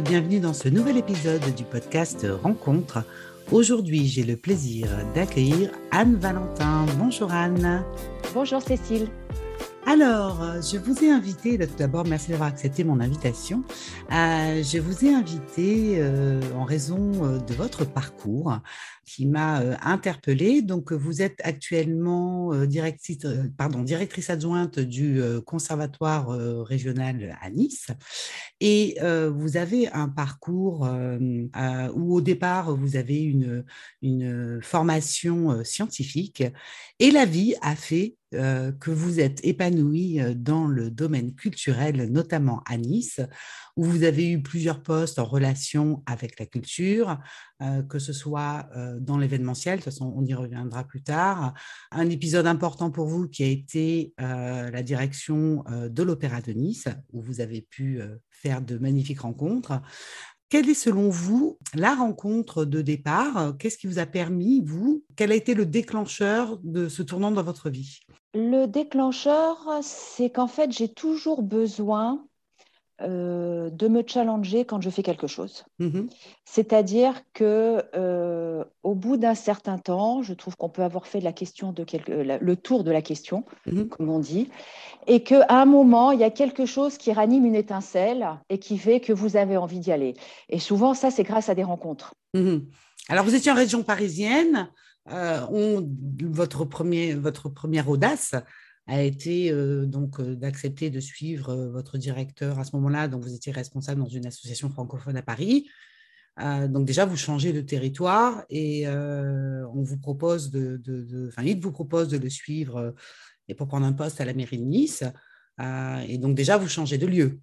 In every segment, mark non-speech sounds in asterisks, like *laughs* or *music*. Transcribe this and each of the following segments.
Bienvenue dans ce nouvel épisode du podcast Rencontre. Aujourd'hui, j'ai le plaisir d'accueillir Anne Valentin. Bonjour Anne. Bonjour Cécile. Alors, euh, je vous ai invité, tout d'abord, merci d'avoir accepté mon invitation. Euh, je vous ai invité euh, en raison de votre parcours qui m'a interpellée. Donc, vous êtes actuellement directrice, adjointe du Conservatoire régional à Nice et vous avez un parcours où au départ, vous avez une formation scientifique et la vie a fait euh, que vous êtes épanoui euh, dans le domaine culturel, notamment à Nice, où vous avez eu plusieurs postes en relation avec la culture, euh, que ce soit dans l'événementiel, de toute façon on y reviendra plus tard. Un épisode important pour vous qui a été la direction de l'Opéra de Nice, où vous avez pu faire de magnifiques rencontres. Quelle est selon vous la rencontre de départ? Qu'est-ce qui vous a permis, vous? Quel a été le déclencheur de ce tournant dans votre vie? Le déclencheur, c'est qu'en fait, j'ai toujours besoin euh, de me challenger quand je fais quelque chose. Mmh C'est-à-dire que euh, au bout d'un certain temps, je trouve qu'on peut avoir fait la question de le tour de la question, mmh comme on dit, et qu'à un moment, il y a quelque chose qui ranime une étincelle et qui fait que vous avez envie d'y aller. Et souvent, ça, c'est grâce à des rencontres. Mmh Alors, vous étiez en région parisienne. Euh, on, votre, premier, votre première audace, a été donc d'accepter de suivre votre directeur à ce moment-là, dont vous étiez responsable dans une association francophone à Paris. donc déjà, vous changez de territoire et on vous propose de, enfin, il vous propose de le suivre et pour prendre un poste à la mairie de Nice. et donc déjà, vous changez de lieu.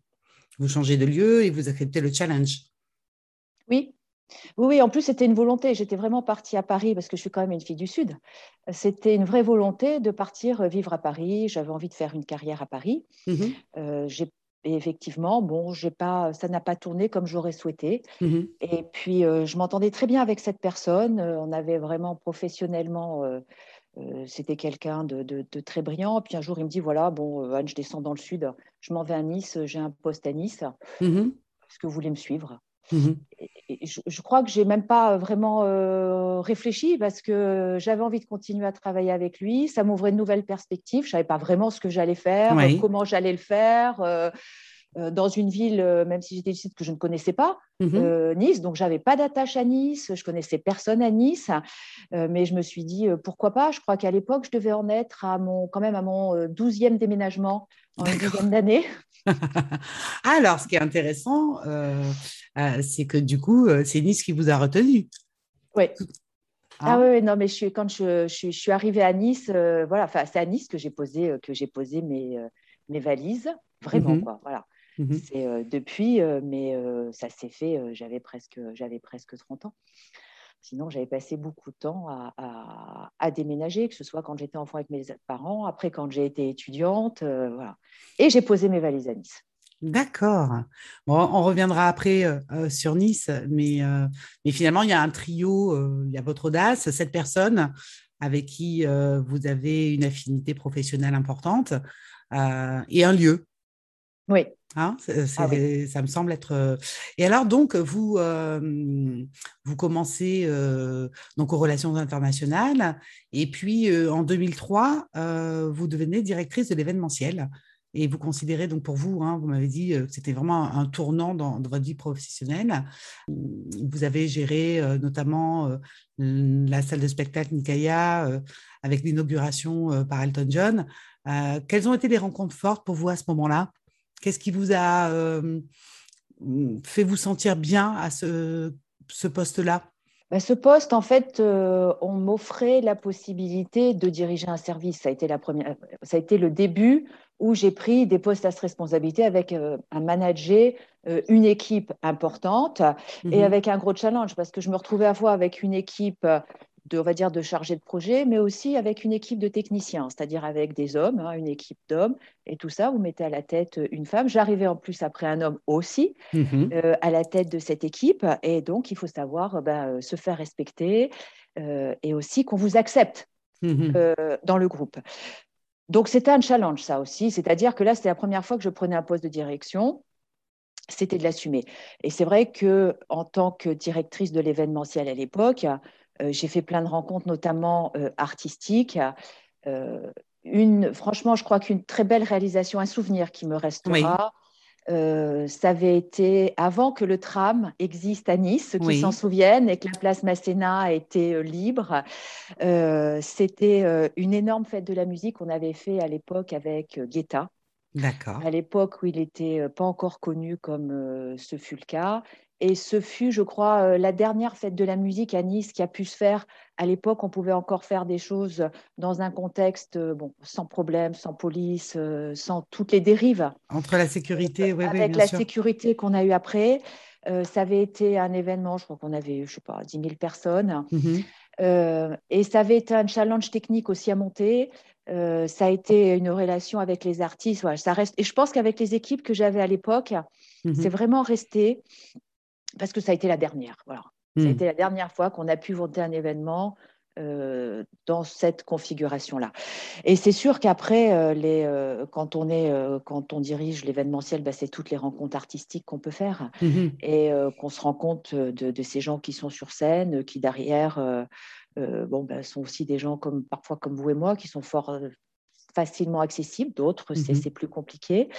Vous changez de lieu et vous acceptez le challenge. Oui, oui, en plus, c'était une volonté. J'étais vraiment partie à Paris parce que je suis quand même une fille du Sud. C'était une vraie volonté de partir vivre à Paris. J'avais envie de faire une carrière à Paris. Mmh euh, et effectivement, bon, pas, ça n'a pas tourné comme j'aurais souhaité. Mmh et puis, euh, je m'entendais très bien avec cette personne. Euh, on avait vraiment professionnellement, c'était quelqu'un de, très brillant. Puis un jour, il me dit voilà, bon, Anne, je descends dans le sud, je m'en vais à Nice, j'ai un poste à Nice. Mmh Est-ce que vous voulez me suivre? Mmh je, crois que j'ai même pas vraiment euh, réfléchi parce que j'avais envie de continuer à travailler avec lui. Ça m'ouvrait de nouvelles perspectives. Je savais pas vraiment ce que j'allais faire, comment j'allais le faire. Euh, euh, dans une ville, même si j'étais ici, que je ne connaissais pas, mmh Nice. Donc, j'avais pas d'attache à Nice. Je connaissais personne à Nice. mais je me suis dit, pourquoi pas? Je crois qu'à l'époque, je devais en être à mon, quand même à mon douzième déménagement en une dizaine d'années. *laughs* Alors, ce qui est intéressant, euh, euh, c'est que du coup, euh, c'est Nice qui vous a retenu. Oui. Ah, ah oui, non, mais je suis, quand je, je, suis arrivée à Nice, voilà, enfin, c'est à Nice que j'ai posé, que j'ai posé mes, mes valises, vraiment, mhm. quoi, voilà. Mhm. C'est depuis, mais ça s'est fait, j'avais presque, j'avais presque 30 ans. Sinon, j'avais passé beaucoup de temps à, déménager, que ce soit quand j'étais enfant avec mes parents, après quand j'ai été étudiante, euh. Et j'ai posé mes valises à Nice. D'accord. On reviendra après euh, euh, sur Nice, mais, mais, finalement, il y a un trio, il y a votre audace, cette personne avec qui vous avez une affinité professionnelle importante et un lieu. Oui. Hein, ah ça me semble être. Euh, et alors, donc, vous, euh, vous commencez euh, donc aux relations internationales, et puis en 2003, vous devenez directrice de l'événementiel. Et vous considérez donc pour vous, hein, vous m'avez dit que c'était vraiment un, tournant dans, votre vie professionnelle. Vous avez géré notamment la salle de spectacle Nikaya avec l'inauguration par Elton John. quelles ont été les rencontres fortes pour vous à ce moment-là? Qu'est-ce qui vous a euh, fait vous sentir bien à ce, poste-là? Bah, ce poste, en fait, euh, on m'offrait la possibilité de diriger un service. Ça a été, la première, ça a été le début où j'ai pris des postes à cette responsabilité avec euh, un manager, une équipe importante et mmh avec un gros challenge parce que je me retrouvais à fois avec une équipe de, on va dire, de chargés de projet, mais aussi avec une équipe de techniciens, c'est-à-dire avec des hommes, hein, une équipe d'hommes, et tout ça, vous mettez à la tête une femme. J'arrivais en plus après un homme aussi mhm. euh, à la tête de cette équipe, et donc il faut savoir ben, euh, se faire respecter euh, et aussi qu'on vous accepte mhm. dans le groupe. Donc c'était un challenge ça aussi, c'est-à-dire que là c'était la première fois que je prenais un poste de direction c'était de l'assumer. Et c'est vrai que en tant que directrice de l'événementiel à l'époque, euh, j'ai fait plein de rencontres, notamment euh, artistiques. Euh, une, franchement, je crois qu'une très belle réalisation, un souvenir qui me restera. ça avait été avant que le tram existe à Nice, ceux qui s'en souviennent, et que la place Masséna était libre. C'était une énorme fête de la musique qu'on avait fait à l'époque avec Guetta. D'accord. À l'époque où il n'était pas encore connu comme ce fut le cas. Et ce fut, je crois, la dernière fête de la musique à Nice qui a pu se faire. À l'époque, on pouvait encore faire des choses dans un contexte bon, sans problème, sans police, sans toutes les dérives. Entre la sécurité, oui, Avec la sécurité qu'on a eue après. ça avait été un événement, je crois qu'on avait, je sais pas, 10 000 personnes. Mmh et ça avait été un challenge technique aussi à monter. Euh, ça a été une relation avec les artistes. ça reste. Et je pense qu'avec les équipes que j'avais à l'époque, mhm. c'est vraiment resté parce que ça a été la dernière. Voilà. Ça a mhm. été la dernière fois qu'on a pu monter un événement euh, dans cette configuration-là. Et c'est sûr qu'après, euh, quand, on est, quand on dirige l'événementiel, bah, c'est toutes les rencontres artistiques qu'on peut faire mhm. et qu'on se rend compte de, de, ces gens qui sont sur scène, qui derrière euh, bon, ben, sont aussi des gens comme parfois comme vous et moi qui sont fort euh, facilement accessibles, d'autres c'est mmh plus compliqué.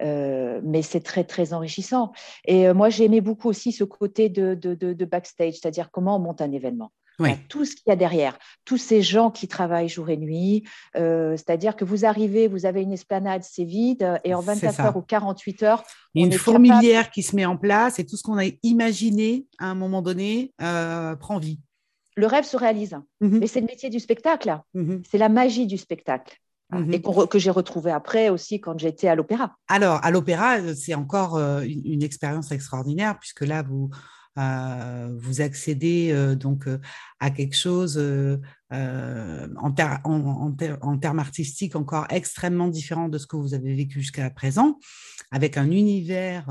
Euh, mais c'est très très enrichissant. Et moi j'ai aimé beaucoup aussi ce côté de, de, backstage, c'est-à-dire comment on monte un événement. Tout ce qu'il y a derrière, tous ces gens qui travaillent jour et nuit, c'est-à-dire que vous arrivez, vous avez une esplanade, c'est vide, et en 24 heures ou 48 heures, il y a une fourmilière qui se met en place et tout ce qu'on a imaginé à un moment donné prend vie le rêve se réalise. Mhm. Mais c'est le métier du spectacle. Mhm. C'est la magie du spectacle. Mhm. Et que j'ai retrouvé après aussi quand j'étais à l'opéra. Alors, à l'opéra, c'est encore euh, une, expérience extraordinaire puisque là, vous, euh, vous accédez euh, donc à quelque chose en, en, termes artistiques encore extrêmement différent de ce que vous avez vécu jusqu'à présent, avec un univers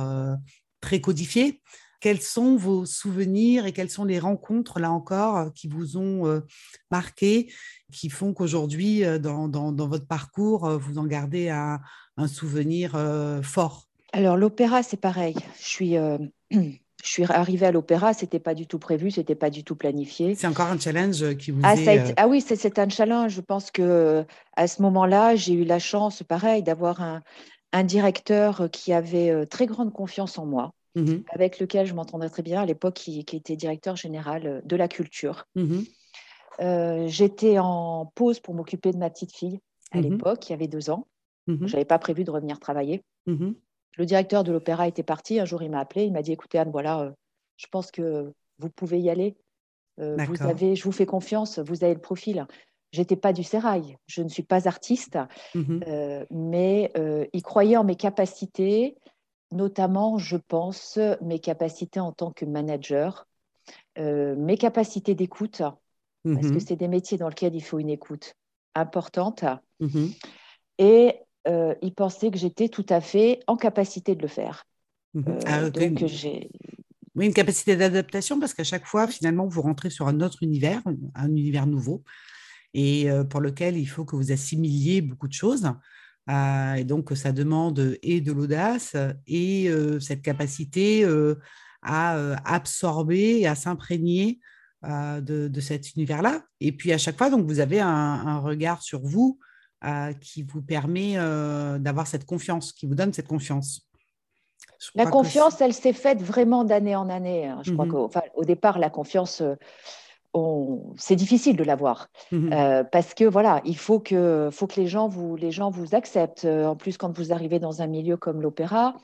très codifié. Quels sont vos souvenirs et quelles sont les rencontres, là encore, euh, qui vous ont euh, marqué, qui font qu'aujourd'hui, euh, dans, votre parcours, vous en gardez un, souvenir fort? Alors, l'opéra, c'est pareil. Je suis. Je suis arrivée à l'opéra, c'était pas du tout prévu, c'était pas du tout planifié. C'est encore un challenge qui vous ah, est... ah oui, c'est un challenge. Je pense que à ce moment-là, j'ai eu la chance, pareil, d'avoir un, un, directeur qui avait très grande confiance en moi, Mmh avec lequel je m'entendais très bien à l'époque, qui, était directeur général euh, de la culture. Mmh euh, j'étais en pause pour m'occuper de ma petite fille à mmh l'époque, il y avait deux ans. Je n'avais pas prévu de revenir travailler. Le directeur de l'opéra était parti. Un jour, il m'a appelé. Il m'a dit Écoutez, Anne, voilà, euh, je pense que vous pouvez y aller. vous avez, je vous fais confiance, vous avez le profil. J'étais pas du sérail, je ne suis pas artiste, mais il croyait en mes capacités notamment, je pense, mes capacités en tant que manager, euh, mes capacités d'écoute, parce que mhm. c'est des métiers dans lesquels il faut une écoute importante. Mhm. Et euh, il pensait que j'étais tout à fait en capacité de le faire. Mhm. Euh, ah, donc, j'ai. Oui, une capacité d'adaptation parce qu'à chaque fois, finalement, vous rentrez sur un autre univers, un univers nouveau, et pour lequel il faut que vous assimiliez beaucoup de choses. Euh, et donc, ça demande et de l'audace et euh, cette capacité euh, à absorber et à s'imprégner de, cet univers-là. Et puis, à chaque fois, donc, vous avez un, regard sur vous qui vous permet d'avoir cette confiance, qui vous donne cette confiance. la confiance, elle s'est faite vraiment d'année en année. Hein. Je crois mmh qu'au départ, la confiance, c'est difficile de l'avoir mmh euh, parce que voilà, il faut que, faut que les, gens vous, les gens vous acceptent. Euh, en plus, quand vous arrivez dans un milieu comme l'opéra,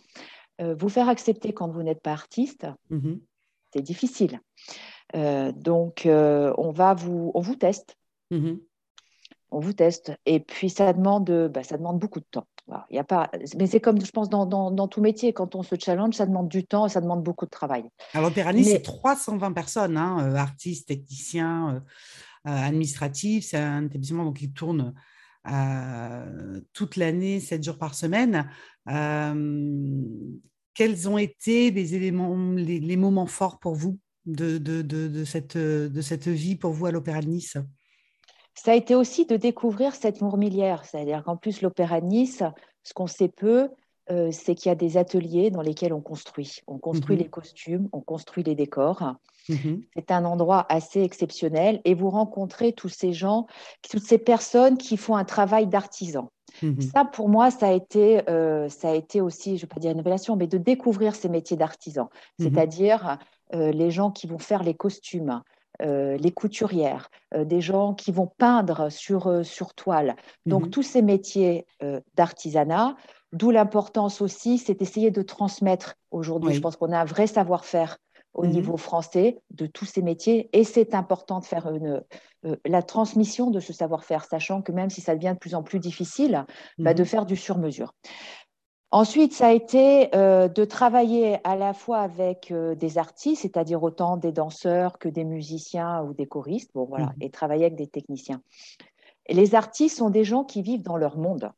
euh, vous faire accepter quand vous n'êtes pas artiste, mmh c'est difficile. donc, on va vous, on vous teste. On vous teste. Et puis, ça demande, bah, ça demande beaucoup de temps. Y a pas... Mais c'est comme, je pense, dans, dans, tout métier, quand on se challenge, ça demande du temps et ça demande beaucoup de travail. Alors, Nice, c'est 320 personnes, hein, euh, artistes, techniciens, euh, euh, administratifs. C'est un établissement donc, qui tourne toute l'année, 7 jours par semaine. quels ont été les, éléments, les, moments forts pour vous de, de, de, de, cette, de cette vie pour vous à l'Opéra de Nice? Ça a été aussi de découvrir cette mourmilière, c'est-à-dire qu'en plus l'Opéra de Nice, ce qu'on sait peu, euh, c'est qu'il y a des ateliers dans lesquels on construit. On construit mhm. les costumes, on construit les décors. Mhm. C'est un endroit assez exceptionnel et vous rencontrez tous ces gens, toutes ces personnes qui font un travail d'artisan. Mhm. Ça, pour moi, ça a été, euh, ça a été aussi, je ne vais pas dire une révélation, mais de découvrir ces métiers d'artisan, c'est-à-dire euh, les gens qui vont faire les costumes, les couturières, des gens qui vont peindre sur, sur toile. Donc, tous ces métiers d'artisanat, D'où l'importance aussi, c'est d'essayer de transmettre aujourd'hui. Je pense qu'on a un vrai savoir-faire au mhm. niveau français de tous ces métiers et c'est important de faire une, euh, la transmission de ce savoir-faire, sachant que même si ça devient de plus en plus difficile, bah, mhm. de faire du sur-mesure. Ensuite, ça a été euh, de travailler à la fois avec euh, des artistes, c'est-à-dire autant des danseurs que des musiciens ou des choristes, bon, voilà, mhm. et travailler avec des techniciens. les artistes sont des gens qui vivent dans leur monde.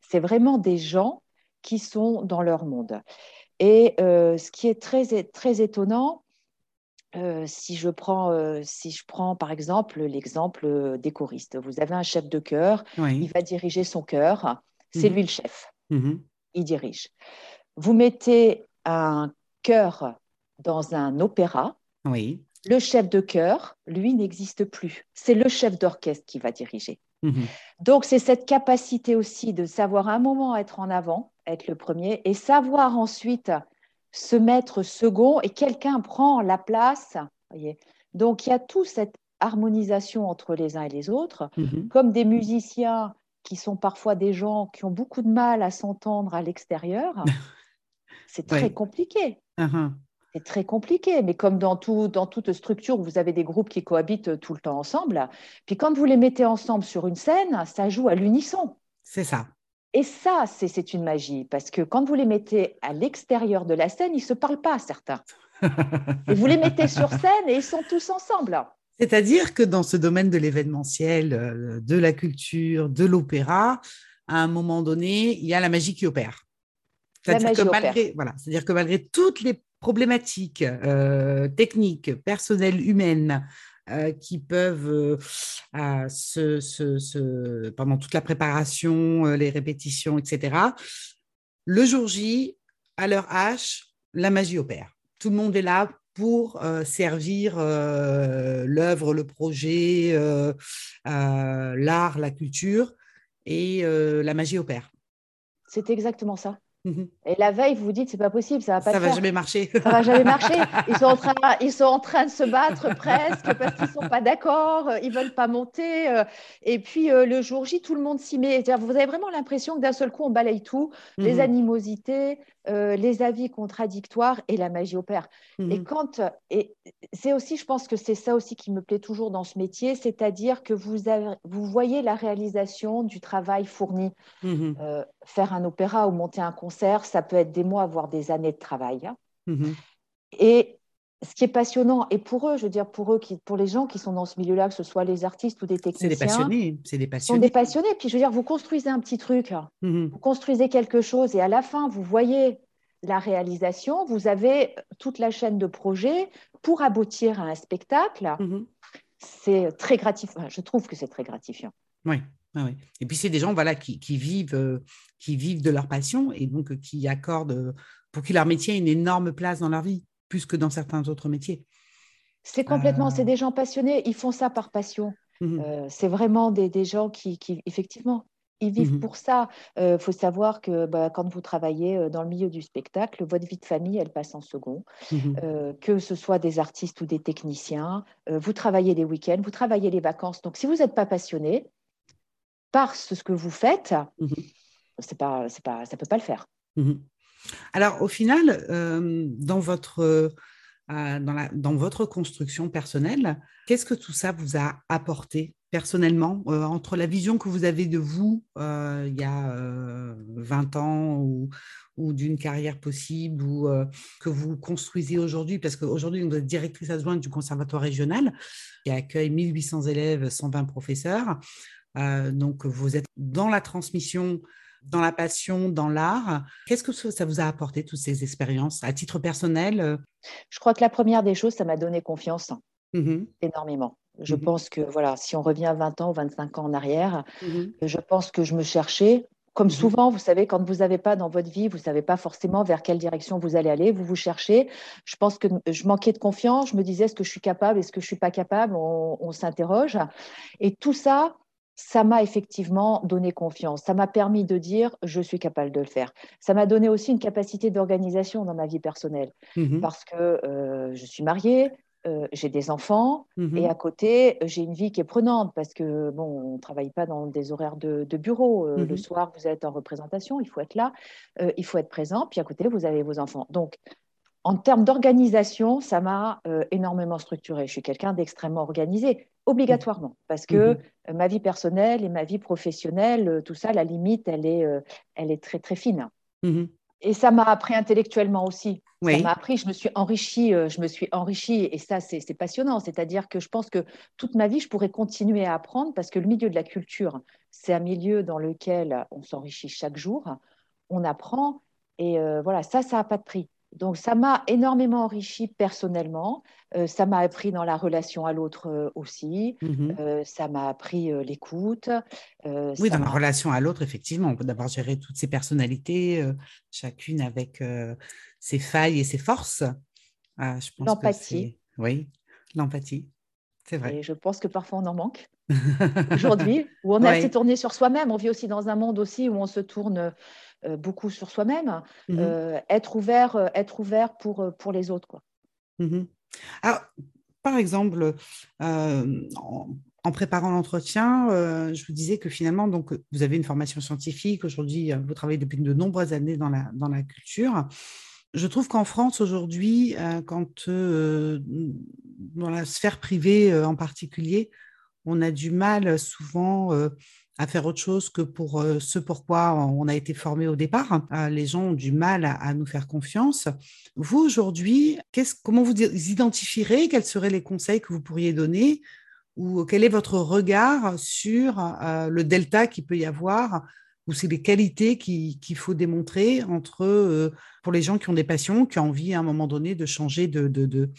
C'est vraiment des gens qui sont dans leur monde. Et euh, ce qui est très, très étonnant, si, je prends, si je prends par exemple l'exemple des choristes, vous avez un chef de chœur, il va diriger son chœur, c'est mhm. lui le chef. Il dirige. Vous mettez un chœur dans un opéra, oui. le chef de chœur, lui, n'existe plus. C'est le chef d'orchestre qui va diriger. Mhm. Donc, c'est cette capacité aussi de savoir un moment être en avant, être le premier, et savoir ensuite se mettre second, et quelqu'un prend la place. Donc, il y a toute cette harmonisation entre les uns et les autres, mhm. comme des musiciens qui sont parfois des gens qui ont beaucoup de mal à s'entendre à l'extérieur. *laughs* c'est très compliqué. Uh-huh. C'est très compliqué, mais comme dans, tout, dans toute structure où vous avez des groupes qui cohabitent tout le temps ensemble, puis quand vous les mettez ensemble sur une scène, ça joue à l'unisson. C'est ça. Et ça, c'est une magie, parce que quand vous les mettez à l'extérieur de la scène, ils ne se parlent pas, certains. *laughs* et vous les mettez sur scène et ils sont tous ensemble. C'est-à-dire que dans ce domaine de l'événementiel, euh, de la culture, de l'opéra, à un moment donné, il y a la magie qui opère. C'est-à-dire que, malgré, voilà, que malgré toutes les problématiques euh, techniques, personnelles, humaines, euh, qui peuvent, euh, se, pendant toute la préparation, les répétitions, etc., le jour J, à l'heure H, la magie opère. Tout le monde est là pour servir l'œuvre, le projet, l'art, la culture, et la magie opère. C'est exactement ça. Mhm. Et la veille, vous vous dites, c'est pas possible, ça va pas. Ça va jamais marcher. Ça va jamais marcher. Ils sont en train, ils sont en train de se battre presque parce qu'ils sont pas d'accord, ils veulent pas monter. Euh. Et puis euh, le jour J, tout le monde s'y met. Vous avez vraiment l'impression que d'un seul coup, on balaye tout, les mhm. animosités, euh, les avis contradictoires et la magie opère. Et mhm. quand, et c'est aussi, je pense que c'est ça aussi qui me plaît toujours dans ce métier, c'est-à-dire que vous, avez, vous voyez la réalisation du travail fourni. Faire un opéra ou monter un concert ça peut être des mois, voire des années de travail. Hein. Mhm. Et ce qui est passionnant, et pour eux, je veux dire, pour eux, qui, pour les gens qui sont dans ce milieu-là, que ce soit les artistes ou des techniciens. C'est des passionnés. C'est des passionnés. sont des passionnés. Puis je veux dire, vous construisez un petit truc, mhm. vous construisez quelque chose, et à la fin, vous voyez la réalisation, vous avez toute la chaîne de projets pour aboutir à un spectacle. Mhm. C'est très gratifiant. Je trouve que c'est très gratifiant. Oui. Et puis, c'est des gens voilà, qui, vivent, euh, qui vivent de leur passion et donc euh, qui accordent, euh, pour qui leur métier ait une énorme place dans leur vie, plus que dans certains autres métiers. C'est complètement, c'est des gens passionnés, ils font ça par passion. Mmh c'est vraiment des, gens qui, effectivement, ils vivent mmh pour ça. Il faut savoir que bah, quand vous travaillez dans le milieu du spectacle, votre vie de famille, elle passe en second. Mmh que ce soit des artistes ou des techniciens, vous travaillez les week-ends, vous travaillez les vacances. Donc, si vous n'êtes pas passionné, par ce que vous faites, mmh c'est pas, c'est pas, ça ne peut pas le faire. Mmh Alors, au final, euh, dans, votre, euh, dans, la, dans, votre construction personnelle, qu'est-ce que tout ça vous a apporté personnellement, euh, entre la vision que vous avez de vous il y a 20 ans ou, ou d'une carrière possible ou que vous construisez aujourd'hui, parce qu'aujourd'hui, vous êtes directrice adjointe du Conservatoire régional qui accueille 1800 élèves, 120 professeurs. Euh, donc, vous êtes dans la transmission, dans la passion, dans l'art. Qu'est-ce que ça vous a apporté, toutes ces expériences, à titre personnel euh? Je crois que la première des choses, ça m'a donné confiance mmh énormément. Je mmh pense que, voilà, si on revient 20 ans ou 25 ans en arrière, mmh je pense que je me cherchais Comme souvent, vous savez, quand vous n'avez pas dans votre vie, vous ne savez pas forcément vers quelle direction vous allez aller, vous vous cherchez. Je pense que je manquais de confiance, je me disais est-ce que je suis capable, est-ce que je ne suis pas capable, on, s'interroge. Et tout ça, ça m'a effectivement donné confiance. Ça m'a permis de dire je suis capable de le faire. Ça m'a donné aussi une capacité d'organisation dans ma vie personnelle mmh parce que euh, je suis mariée, euh, j'ai des enfants mmh et à côté, j'ai une vie qui est prenante parce que, bon, on ne travaille pas dans des horaires de, bureau. Euh, le mmh soir, vous êtes en représentation, il faut être là, il faut être présent, puis à côté, vous avez vos enfants. Donc, en termes d'organisation, ça m'a énormément structuré. Je suis quelqu'un d'extrêmement organisé, obligatoirement, parce que mmh ma vie personnelle et ma vie professionnelle, tout ça, la limite, elle est, elle est très, très fine. Et ça m'a appris intellectuellement aussi. Ça m'a appris, je me suis enrichie, euh, je me suis enrichie et ça, c'est passionnant. C'est-à-dire que je pense que toute ma vie, je pourrais continuer à apprendre parce que le milieu de la culture, c'est un milieu dans lequel on s'enrichit chaque jour, on apprend et euh, voilà, ça, ça n'a pas de prix. Donc, ça m'a énormément enrichi personnellement. Euh, ça m'a appris dans la relation à l'autre euh, aussi. Mmh euh, ça m'a appris l'écoute. oui, dans la relation à l'autre, effectivement. On peut d'abord gérer toutes ces personnalités, chacune avec ses failles et ses forces. Ah, l'empathie. Oui, l'empathie. C'est vrai. Et je pense que parfois on en manque *laughs* aujourd'hui, où on est assez tourné sur soi-même. On vit aussi dans un monde aussi où on se tourne beaucoup sur soi-même, mmh euh, être ouvert, euh, être ouvert pour, pour les autres. Quoi. Mmh Alors, par exemple, en, préparant l'entretien, je vous disais que finalement, donc, vous avez une formation scientifique. Aujourd'hui, vous travaillez depuis de nombreuses années dans la, dans la culture. Je trouve qu'en France, aujourd'hui, quand dans la sphère privée en particulier, on a du mal souvent à faire autre chose que pour euh, ce pourquoi on a été formé au départ. Euh, les gens ont du mal à, nous faire confiance. Vous, aujourd'hui, comment vous identifierez Quels seraient les conseils que vous pourriez donner Ou quel est votre regard sur euh, le delta qu'il peut y avoir ou c'est les qualités qu'il faut démontrer entre, pour les gens qui ont des passions, qui ont envie à un moment donné de changer de, de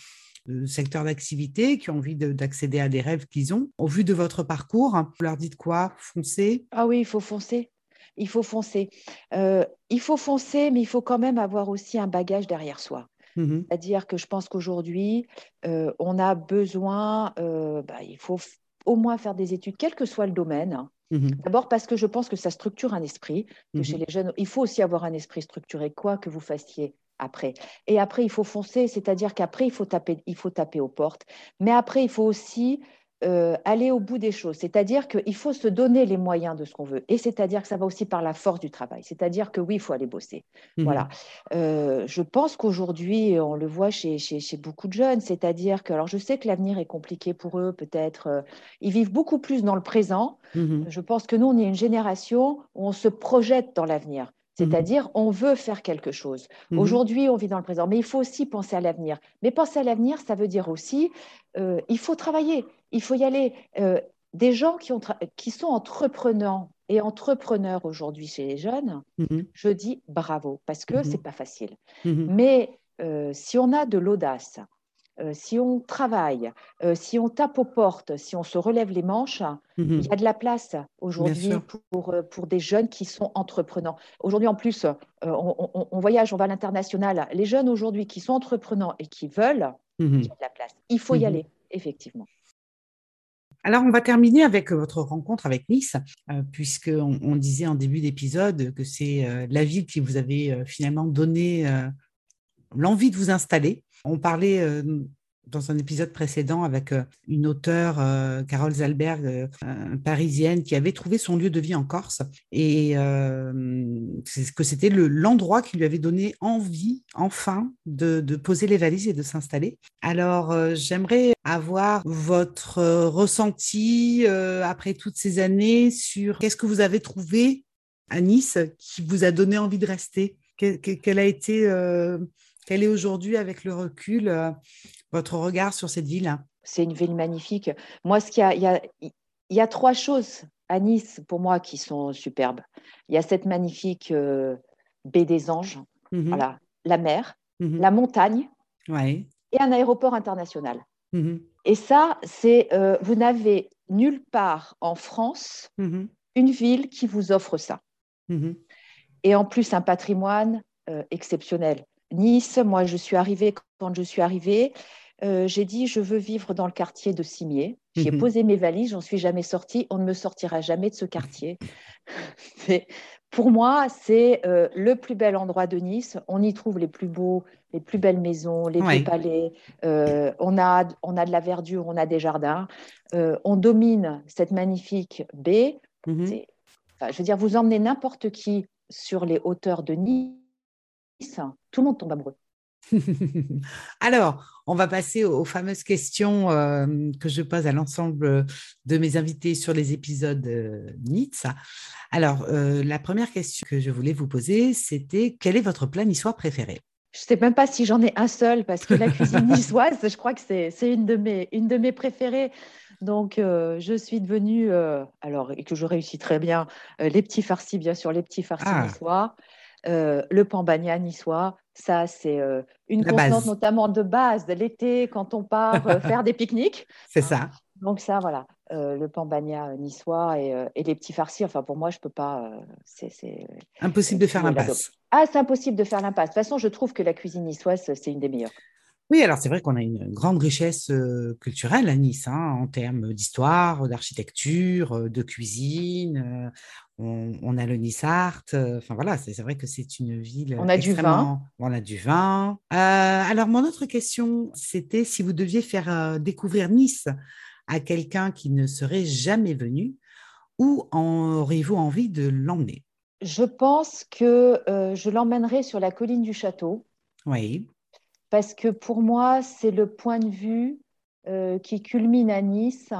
secteur d'activité, qui ont envie d'accéder à des rêves qu'ils ont. Au vu de votre parcours, vous leur dites quoi? Foncer Ah oui, il faut foncer. Il faut foncer. Euh, il faut foncer, mais il faut quand même avoir aussi un bagage derrière soi. Mmh C'est-à-dire que je pense qu'aujourd'hui, euh, on a besoin, euh, bah, il faut au moins faire des études, quel que soit le domaine. Mmh D'abord parce que je pense que ça structure un esprit. Que mmh chez les jeunes, il faut aussi avoir un esprit structuré, quoi que vous fassiez après. Et après, il faut foncer, c'est-à-dire qu'après, il faut taper, il faut taper aux portes. Mais après, il faut aussi euh, aller au bout des choses. C'est-à-dire qu'il faut se donner les moyens de ce qu'on veut. Et c'est-à-dire que ça va aussi par la force du travail. C'est-à-dire que oui, il faut aller bosser. Mmh voilà. Euh, je pense qu'aujourd'hui, on le voit chez, chez, beaucoup de jeunes. C'est-à-dire que, alors je sais que l'avenir est compliqué pour eux, peut-être. Euh, ils vivent beaucoup plus dans le présent. Mmh je pense que nous, on est une génération où on se projette dans l'avenir. Mmh C'est-à-dire, on veut faire quelque chose. Mmh Aujourd'hui, on vit dans le présent, mais il faut aussi penser à l'avenir. Mais penser à l'avenir, ça veut dire aussi, euh, il faut travailler, il faut y aller. Euh, des gens qui, ont qui sont entrepreneurs et entrepreneurs aujourd'hui chez les jeunes, mmh je dis bravo, parce que ce n'est pas facile. Mais euh, si on a de l'audace, si on travaille, euh, si on tape aux portes, si on se relève les manches, il y a de la place aujourd'hui pour, euh, pour des jeunes qui sont entreprenants. Aujourd'hui, en plus, on, voyage, on va à l'international. Les jeunes aujourd'hui qui sont entreprenants et qui veulent, il y a de la place. Il faut y aller, effectivement. Alors, on va terminer avec votre rencontre avec Nice, puisqu'on on disait en début d'épisode que c'est la ville qui vous avait finalement donné l'envie de vous installer. On parlait euh, dans un épisode précédent avec euh, une auteure, euh, Carole Zalberg, parisienne, qui avait trouvé son lieu de vie en Corse et que c'était l'endroit qui lui avait donné envie, enfin, de, poser les valises et de s'installer. Alors, j'aimerais avoir votre ressenti après toutes ces années sur qu'est-ce que vous avez trouvé à Nice qui vous a donné envie de rester? Quel a été quel est aujourd'hui, avec le recul, euh, votre regard sur cette ville? C'est une ville magnifique. Moi, ce qu'il y a, il y a, trois choses à Nice, pour moi, qui sont superbes. Il y a cette magnifique euh, baie des Anges, mmh voilà, la mer, mmh la montagne et un aéroport international. Mmh et ça, c'est euh, vous n'avez nulle part en France une ville qui vous offre ça. Mhm. Et en plus, un patrimoine exceptionnel. Nice, moi, je suis arrivée, quand je suis arrivée, j'ai dit, je veux vivre dans le quartier de Cimier. J'ai mhm. posé mes valises, j'en suis jamais sortie. On ne me sortira jamais de ce quartier. *laughs* pour moi, c'est euh, le plus bel endroit de Nice. On y trouve les plus beaux, les plus belles maisons, les beaux palais. Euh, on, a, on a de la verdure, on a des jardins. Euh, on domine cette magnifique baie. Mhm. je veux dire, vous emmenez n'importe qui sur les hauteurs de Nice, tout le monde tombe amoureux. *laughs* Alors, on va passer aux, fameuses questions euh, que je pose à l'ensemble de mes invités sur les épisodes euh, NITS. Alors, euh, la première question que je voulais vous poser, c'était quel est votre plat niçois préféré? Je ne sais même pas si j'en ai un seul parce que la cuisine *laughs* niçoise, je crois que c'est une, de mes, une de mes préférées. Donc, je suis devenue, alors, et que je réussis très bien, les petits farcis, bien sûr, les petits farcis ah. niçois. Euh, le pambagna niçois, ça c'est euh, une constante notamment de base l'été quand on part euh, faire des pique-niques. *laughs* C'est ça. Donc ça, voilà, le pambagna niçois et, les petits farcis. Enfin, pour moi, je peux pas. c'est impossible de faire l'impasse. Ah, c'est impossible de faire l'impasse. De toute façon, je trouve que la cuisine niçoise, c'est une des meilleures. Oui, alors c'est vrai qu'on a une grande richesse culturelle à Nice, hein, en termes d'histoire, d'architecture, de cuisine. On, a le Nice Art. Enfin voilà, c'est vrai que c'est une ville. On a du vin. On a du vin. alors mon autre question, c'était si vous deviez faire découvrir Nice à quelqu'un qui ne serait jamais venu, où auriez-vous envie de l'emmener? Je pense que je l'emmènerai sur la colline du château. Oui parce que pour moi, c'est le point de vue euh, qui culmine à Nice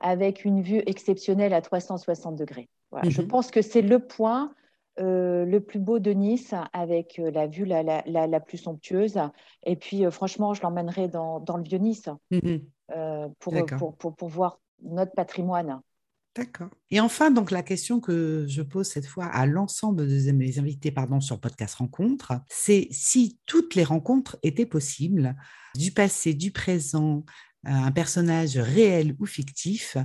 avec une vue exceptionnelle à 360 degrés. Je mhm. pense que c'est le point euh, le plus beau de Nice avec euh, la vue la, plus somptueuse. Et puis, franchement, je l'emmènerai dans, le vieux Nice mhm. pour, pour, voir notre patrimoine. D'accord. Et enfin, donc la question que je pose cette fois à l'ensemble de mes invités pardon, sur Podcast Rencontre, c'est si toutes les rencontres étaient possibles, du passé, du présent, euh, un personnage réel ou fictif,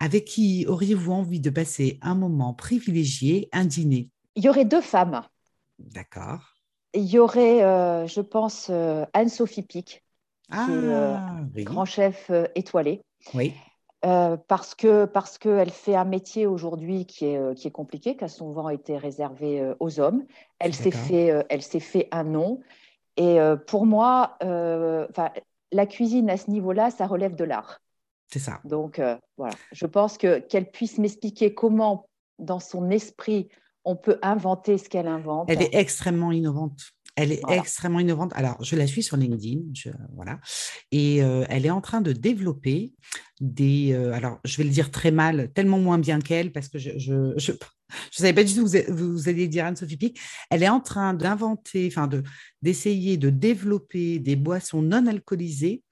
avec qui auriez-vous envie de passer un moment privilégié, un dîner? Il y aurait deux femmes. D'accord. Il y aurait, euh, je pense, euh, Anne-Sophie Pic, ah, grand chef étoilé. Oui. Euh, parce que parce qu'elle fait un métier aujourd'hui qui est, euh, qui est compliqué, car son vent était réservé euh, aux hommes. Elle s'est fait elle s'est fait un nom. Et pour moi, la cuisine à ce niveau-là, ça relève de l'art. C'est ça. Donc voilà, je pense que qu'elle puisse m'expliquer comment, dans son esprit, on peut inventer ce qu'elle invente. Elle est extrêmement innovante. Elle est extrêmement innovante. Alors, je la suis sur LinkedIn, voilà, et euh, elle est en train de développer des. Euh, alors, je vais le dire très mal, tellement moins bien qu'elle, parce que je je, je, savais pas du tout vous, vous alliez dire Anne-Sophie Pic. Elle est en train d'inventer, enfin, de d'essayer de développer des boissons non alcoolisées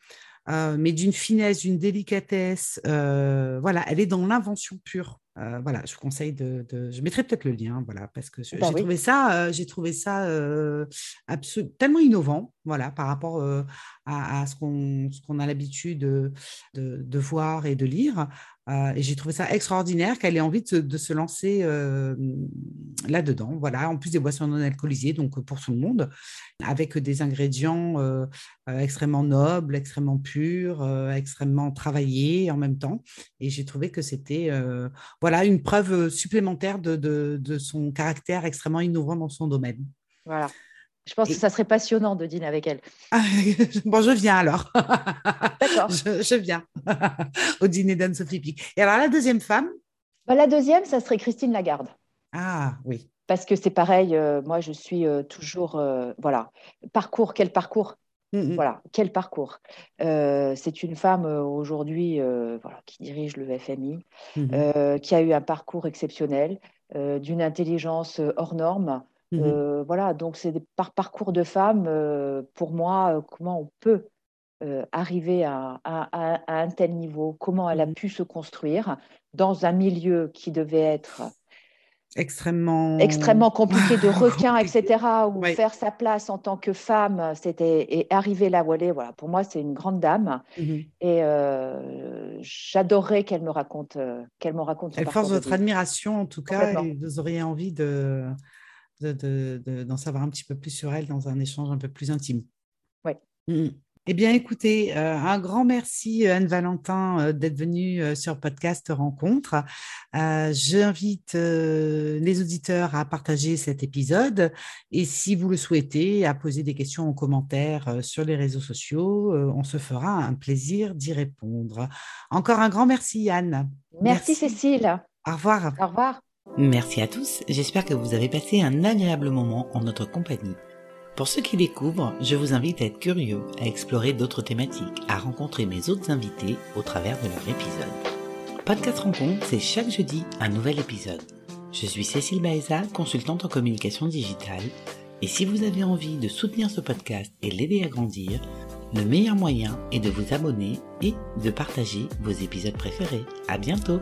euh, mais d'une finesse, d'une délicatesse. voilà, elle est dans l'invention pure. Euh, voilà, je vous conseille de, Je mettrai peut-être le lien, voilà, parce que bah j'ai trouvé ça, euh, j'ai trouvé ça euh, tellement innovant, voilà, par rapport à, ce qu'on a l'habitude de, de, voir et de lire. et j'ai trouvé ça extraordinaire qu'elle ait envie de, se lancer là-dedans, voilà, en plus des boissons non alcoolisées, donc pour tout le monde, avec des ingrédients extrêmement nobles, extrêmement purs, extrêmement travaillés en même temps. Et j'ai trouvé que c'était voilà, une preuve euh, supplémentaire de, son caractère extrêmement innovant dans son domaine. Voilà. Je pense que ça serait passionnant de dîner avec elle. *laughs* bon, je viens alors. D'accord. *laughs* je, viens *laughs* au dîner d'Anne-Sophie Pic. Et alors, la deuxième femme? Bah, La deuxième, ça serait Christine Lagarde. Ah, oui. Parce que c'est pareil, euh, moi, je suis euh, toujours. voilà. Parcours, quel parcours? Mmh, mmh. Voilà, quel parcours? Euh, c'est une femme euh, aujourd'hui euh, qui dirige le FMI, mmh qui a eu un parcours exceptionnel, d'une intelligence hors norme. Voilà, donc c'est par parcours de femme, pour moi, comment on peut arriver à, un tel niveau, comment elle a pu se construire dans un milieu qui devait être extrêmement extrêmement compliqué de *laughs* requin, etc. Ou faire sa place en tant que femme, c'était et arriver là où elle est. Voilà, pour moi, c'est une grande dame. Mmh et euh, j'adorerais qu'elle me raconte, euh, qu'elle me raconte. Elle force votre admiration, en tout cas, et vous auriez envie de d'en savoir un petit peu plus sur elle dans un échange un peu plus intime. Oui. Mmh eh bien, écoutez, euh, un grand merci Anne-Valentin euh, d'être venue sur Podcast Rencontre. Euh, J'invite les auditeurs à partager cet épisode et si vous le souhaitez, à poser des questions en commentaire sur les réseaux sociaux. on se fera un plaisir d'y répondre. Encore un grand merci Anne. Merci, merci Cécile. Au revoir. Au revoir. Merci à tous. J'espère que vous avez passé un agréable moment en notre compagnie. Pour ceux qui découvrent, je vous invite à être curieux, à explorer d'autres thématiques, à rencontrer mes autres invités au travers de leur épisode. Podcast Rencontre, c'est chaque jeudi un nouvel épisode. Je suis Cécile Baeza, consultante en communication digitale, et si vous avez envie de soutenir ce podcast et l'aider à grandir, le meilleur moyen est de vous abonner et de partager vos épisodes préférés. À bientôt!